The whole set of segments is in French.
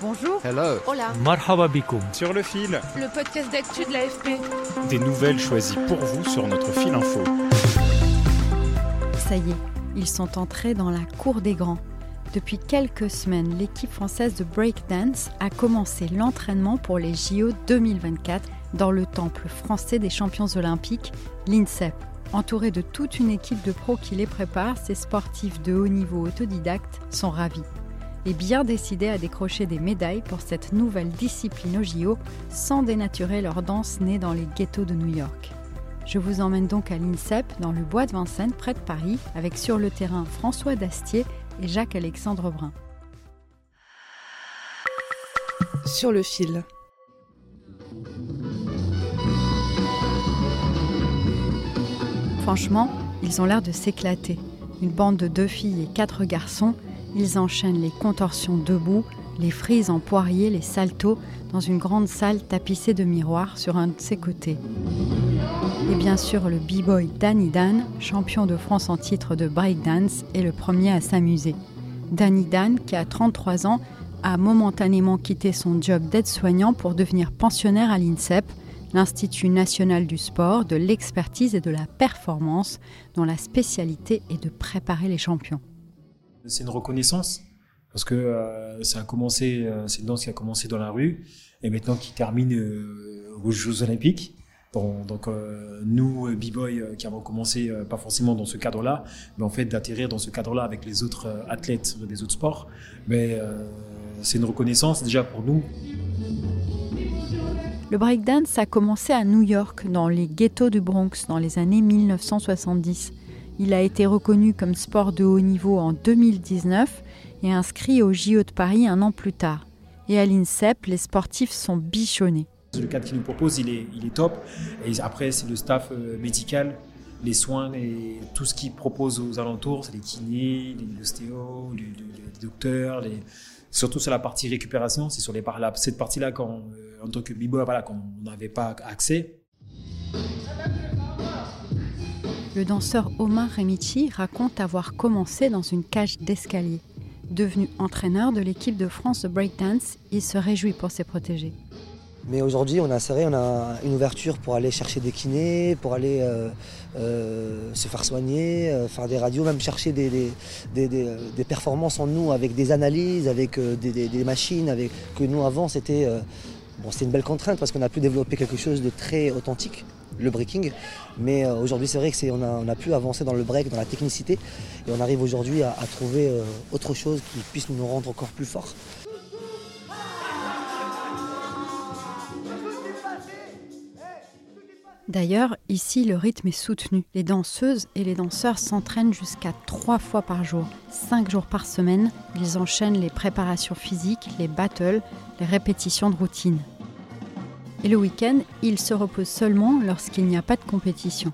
Bonjour. Hello. Hola. Marhaba bikoum. Sur le fil, Le podcast d'actu de l'AFP. des nouvelles choisies pour vous sur notre fil info. Ça y est, ils sont entrés dans la cour des grands. Depuis quelques semaines, l'équipe française de breakdance a commencé l'entraînement pour les JO 2024 dans le temple français des champions olympiques, l'INSEP. Entourés de toute une équipe de pros qui les prépare, ces sportifs de haut niveau autodidactes sont ravis et bien décidés à décrocher des médailles pour cette nouvelle discipline aux JO sans dénaturer leur danse née dans les ghettos de New York. Je vous emmène donc à l'INSEP, dans le bois de Vincennes, près de Paris, avec sur le terrain François Dastier et Jacques-Alexandre Brun. Sur le fil. Franchement, ils ont l'air de s'éclater. Une bande de deux filles et quatre garçons, ils enchaînent les contorsions debout, les frises en poirier, les saltos, dans une grande salle tapissée de miroirs sur un de ses côtés. Et bien sûr, le b-boy Danny Dan, champion de France en titre de breakdance, est le premier à s'amuser. Danny Dan, qui a 33 ans, a momentanément quitté son job d'aide-soignant pour devenir pensionnaire à l'INSEP, l'Institut national du sport, de l'expertise et de la performance, dont la spécialité est de préparer les champions. C'est une reconnaissance parce que euh, ça a commencé, euh, c'est une danse qui a commencé dans la rue et maintenant qui termine euh, aux Jeux Olympiques. Donc euh, nous, b-boy, qui avons commencé pas forcément dans ce cadre-là, mais en fait d'atterrir dans ce cadre-là avec les autres athlètes des autres sports, mais c'est une reconnaissance déjà pour nous. Le breakdance a commencé à New York, dans les ghettos du Bronx, dans les années 1970. Il a été reconnu comme sport de haut niveau en 2019 et inscrit au JO de Paris un an plus tard. Et à l'INSEP, les sportifs sont bichonnés. Le cadre qu'ils nous proposent, il est, il est top. Et après, c'est le staff euh, médical, les soins et tout ce qu'ils proposent aux alentours, c'est les kinés, les ostéos, les, les- les docteurs, les... surtout sur la partie récupération, c'est sur les par cette partie-là, quand, euh, en tant que b-boy, voilà, quand on n'avait pas accès. Le danseur Omar Remichi raconte avoir commencé dans une cage d'escalier. Devenu entraîneur de l'équipe de France de breakdance, il se réjouit pour ses protégés. Mais aujourd'hui, on a a une ouverture pour aller chercher des kinés, pour aller euh, euh, se faire soigner, euh, faire des radios, même chercher des, performances en nous avec des analyses, avec des, machines, avec que nous avant c'était bon, c'était une belle contrainte parce qu'on a pu développer quelque chose de très authentique, le breaking. Mais euh, aujourd'hui, c'est vrai que c'est on a, on a pu avancer dans le break, dans la technicité, et on arrive aujourd'hui à, à trouver euh, autre chose qui puisse nous rendre encore plus forts. D'ailleurs, ici, le rythme est soutenu. Les danseuses et les danseurs s'entraînent jusqu'à trois fois par jour, cinq jours par semaine. Ils enchaînent les préparations physiques, les battles, les répétitions de routine. Et le week-end, ils se reposent seulement lorsqu'il n'y a pas de compétition.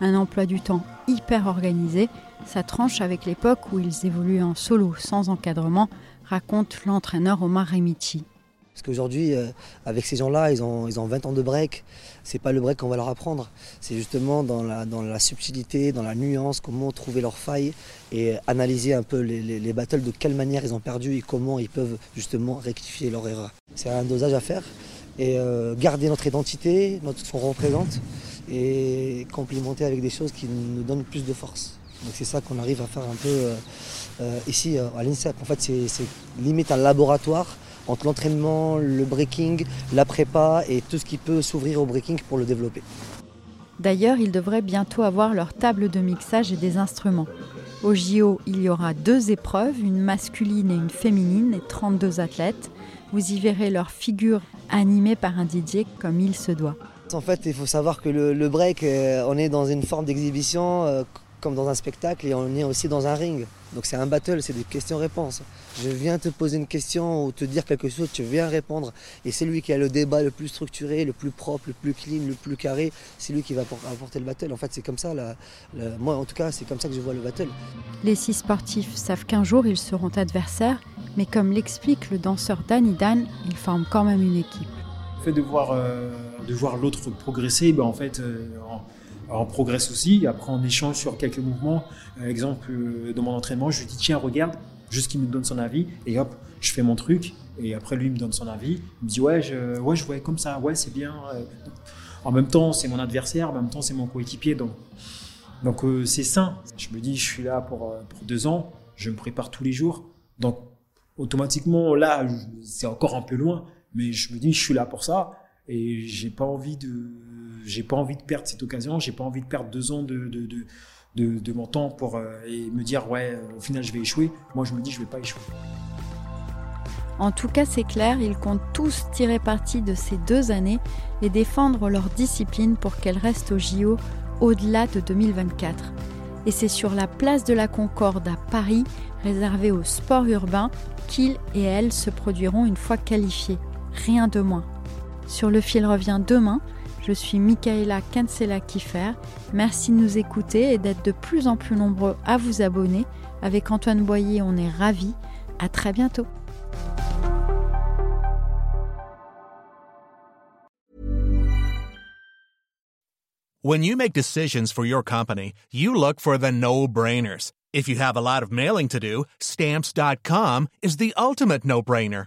Un emploi du temps hyper organisé, ça tranche avec l'époque où ils évoluaient en solo, sans encadrement, raconte l'entraîneur Omar Remichi. Parce qu'aujourd'hui, euh, avec ces gens-là, ils ont, ils ont 20 ans de break. C'est pas le break qu'on va leur apprendre. C'est justement dans la, subtilité, dans la nuance, comment trouver leurs failles et analyser un peu les, les- les battles, de quelle manière ils ont perdu et comment ils peuvent justement rectifier leur erreur. C'est un dosage à faire et euh, garder notre identité, notre, ce représente et complimenter avec des choses qui nous donnent plus de force. Donc c'est ça qu'on arrive à faire un peu euh, ici à l'INSEP. En fait, c'est limite un laboratoire entre l'entraînement, le breaking, la prépa et tout ce qui peut s'ouvrir au breaking pour le développer. D'ailleurs, ils devraient bientôt avoir leur table de mixage et des instruments. Au JO, il y aura deux épreuves, une masculine et une féminine, et 32 athlètes. Vous y verrez leurs figures animées par un DJ comme il se doit. En fait, il faut savoir que le, le break, euh, on est dans une forme d'exhibition euh, comme dans un spectacle et on est aussi dans un ring. Donc c'est un battle, c'est des questions-réponses. Je viens te poser une question ou te dire quelque chose, tu viens répondre. Et c'est lui qui a le débat le plus structuré, le plus propre, le plus clean, le plus carré. C'est lui qui va apporter le battle. En fait, c'est comme ça. moi, en tout cas, c'est comme ça que je vois le battle. Les six sportifs savent qu'un jour, ils seront adversaires. Mais comme l'explique le danseur Danny Dan, ils forment quand même une équipe. Le fait de voir, euh, de voir l'autre progresser, ben en fait, euh, on progresse aussi. Après, on échange sur quelques mouvements. Euh, exemple, euh, dans mon entraînement, je lui dis tiens, regarde, juste qu'il me donne son avis. Et hop, je fais mon truc. Et après, lui, il me donne son avis. Il me dit ouais, je, ouais, vois comme ça. Ouais, c'est bien. Euh. En même temps, c'est mon adversaire. En même temps, c'est mon coéquipier. Donc, donc c'est sain. Je me dis, je suis là pour, pour deux ans. Je me prépare tous les jours. Donc, automatiquement, là, c'est encore un peu loin. Mais je me dis, je suis là pour ça. Et j'ai pas envie de j'ai pas envie de perdre cette occasion, j'ai pas envie de perdre deux ans de, de, de, de, mon temps pour euh, et me dire ouais euh, au final je vais échouer. Moi je me dis je vais pas échouer. En tout cas, c'est clair, ils comptent tous tirer parti de ces deux années et défendre leur discipline pour qu'elle reste au JO au-delà de 2024. Et c'est sur la place de la Concorde à Paris, réservée au sport urbain, qu'ils et elles se produiront une fois qualifiés. Rien de moins. Sur le fil revient demain je suis Michaela Cancela-Kiffer. Merci de nous écouter et d'être de plus en plus nombreux à vous abonner. Avec Antoine Boyer, on est ravis. À très bientôt. When you make decisions for your company, you look for the no-brainers. If you have a lot of mailing to do, stamps.com is the ultimate no-brainer.